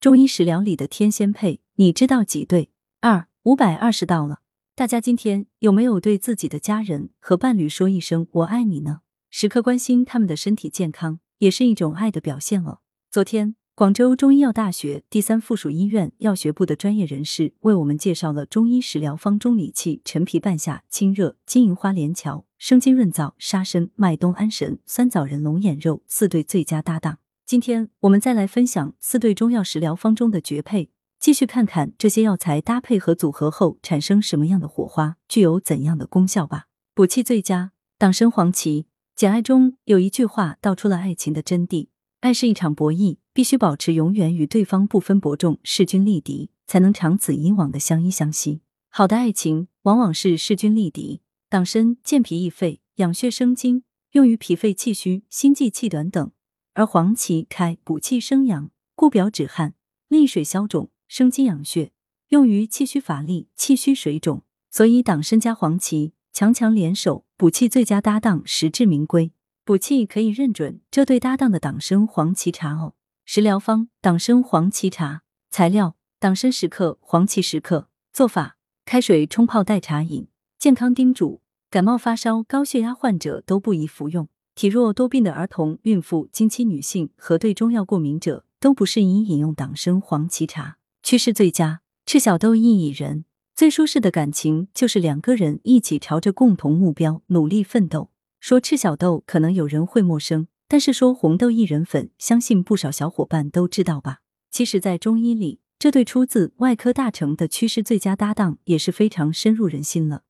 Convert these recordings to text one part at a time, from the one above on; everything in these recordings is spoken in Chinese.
中医食疗里的天仙配，你知道几对？二五百二十道了。大家今天有没有对自己的家人和伴侣说一声“我爱你”呢？时刻关心他们的身体健康，也是一种爱的表现了。昨天，广州中医药大学第三附属医院药学部的专业人士为我们介绍了中医食疗方中理气、陈皮半夏、清热、金银花连翘、生津润燥、沙参、麦冬安神、酸枣仁龙眼肉四对最佳搭档。今天我们再来分享四对中药食疗方中的绝配，继续看看这些药材搭配和组合后产生什么样的火花，具有怎样的功效吧。补气最佳党参黄芪。简爱中有一句话道出了爱情的真谛：爱是一场博弈，必须保持永远与对方不分伯仲、势均力敌，才能长此以往的相依相惜。好的爱情往往是势均力敌。党参健脾益肺、养血生津，用于脾肺气虚、心悸气短等。而黄芪开补气生阳，固表止汗，利水消肿，生津养血，用于气虚乏力、气虚水肿。所以党参加黄芪，强强联手，补气最佳搭档，实至名归。补气可以认准这对搭档的党参黄芪茶哦。食疗方：党参黄芪茶。材料：党参十克，黄芪十克。做法：开水冲泡代茶饮。健康叮嘱：感冒发烧、高血压患者都不宜服用。体弱多病的儿童、孕妇、经期女性和对中药过敏者都不适宜饮用党参黄芪茶。祛湿最佳，赤小豆薏苡仁。最舒适的感情就是两个人一起朝着共同目标努力奋斗。说赤小豆，可能有人会陌生，但是说红豆薏仁粉，相信不少小伙伴都知道吧？其实，在中医里，这对出自外科大成的祛湿最佳搭档也是非常深入人心了。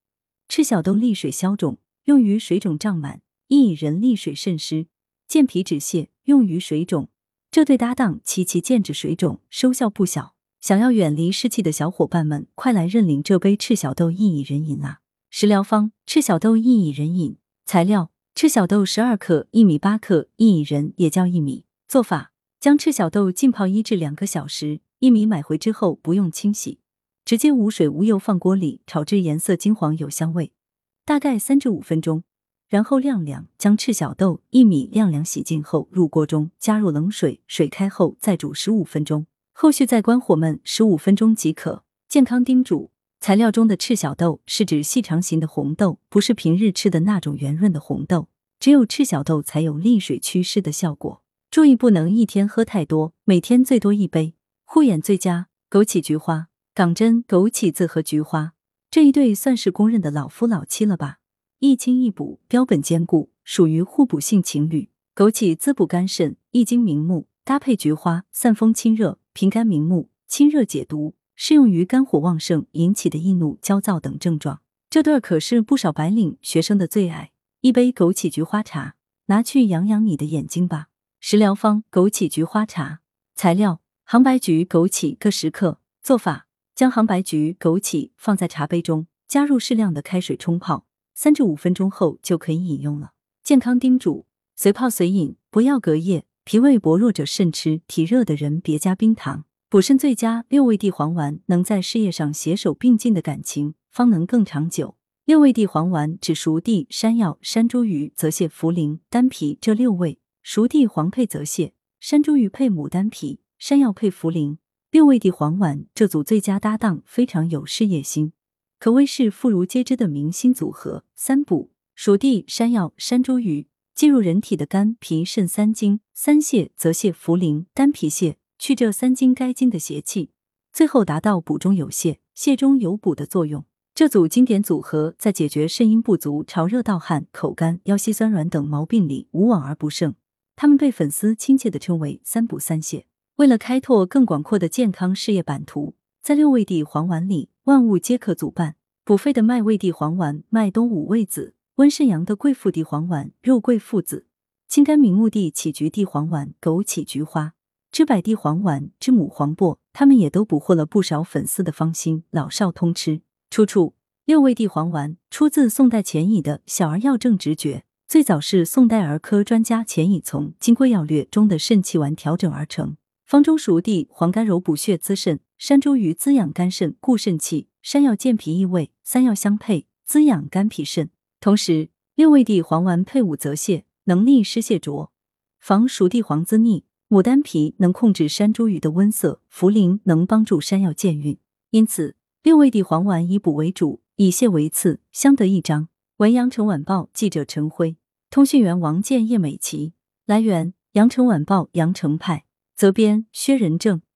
赤小豆利水消肿，用于水肿胀满。薏仁利水渗湿，健脾止泻，用于水肿。这对搭档齐齐健治水肿，收效不小。想要远离湿气的小伙伴们，快来认领这杯赤小豆薏苡仁饮啊！食疗方：赤小豆薏苡仁饮。材料：赤小豆十二克，薏米八克，薏苡仁也叫薏米。做法：将赤小豆浸泡一至两个小时，薏米买回之后不用清洗，直接无水无油放锅里炒至颜色金黄有香味，大概三至五分钟。然后晾凉，将赤小豆、薏米晾凉洗净后入锅中，加入冷水，水开后再煮十五分钟，后续再关火焖十五分钟即可。健康叮嘱：材料中的赤小豆是指细长型的红豆，不是平日吃的那种圆润的红豆。只有赤小豆才有利水祛湿的效果。注意不能一天喝太多，每天最多一杯。护眼最佳：枸杞菊花。港针枸杞子和菊花这一对算是公认的老夫老妻了吧？益清益补，标本兼顾，属于互补性情侣。枸杞滋补肝肾，益精明目，搭配菊花，散风清热，平肝明目，清热解毒，适用于肝火旺盛引起的易怒、焦躁等症状。这对可是不少白领学生的最爱。一杯枸杞菊花茶，拿去养养你的眼睛吧。食疗方：枸杞菊花茶。材料：杭白菊、枸杞各十克。做法：将杭白菊、枸杞放在茶杯中，加入适量的开水冲泡。三至五分钟后就可以饮用了。健康叮嘱：随泡随饮，不要隔夜。脾胃薄弱者慎吃，体热的人别加冰糖。补肾最佳六味地黄丸，能在事业上携手并进的感情，方能更长久。六味地黄丸指熟地、山药、山茱萸、泽泻、茯苓、丹皮这六味。熟地黄配泽泻，山茱萸配牡丹皮，山药配茯苓。六味地黄丸这组最佳搭档，非常有事业心。可谓是妇孺皆知的明星组合。三补：熟地、山药、山茱萸，进入人体的肝、脾、肾三经；三泻、则泻、茯苓、丹皮泻，去这三经该经的邪气，最后达到补中有泻、泻中有补的作用。这组经典组合在解决肾阴不足、潮热盗汗、口干、腰膝酸软等毛病里无往而不胜。他们被粉丝亲切的称为“三补三泻”。为了开拓更广阔的健康事业版图，在六味地黄丸里。万物皆可组办，补肺的麦味地黄丸、麦冬五味子；温肾阳的桂附地黄丸、肉桂附子；清肝明目地杞菊地黄丸、枸杞菊花；知柏地黄丸、知母黄柏，他们也都捕获了不少粉丝的芳心，老少通吃。出处：六味地黄丸出自宋代钱乙的《小儿药证直诀》，最早是宋代儿科专家钱乙从《金匮要略》中的肾气丸调整而成。方中熟地黄甘柔补血滋肾，山茱萸滋养肝肾固肾气，山药健脾益胃，三药相配滋养肝脾肾。同时，六味地黄丸配伍泽泻，能利湿泻浊，防熟地黄滋腻，牡丹皮能控制山茱萸的温涩，茯苓能帮助山药健运。因此，六味地黄丸以补为主，以泻为次，相得益彰。文阳城晚报记者陈辉，通讯员王建、叶美琪。来源：阳城晚报阳城派，责编：薛仁正。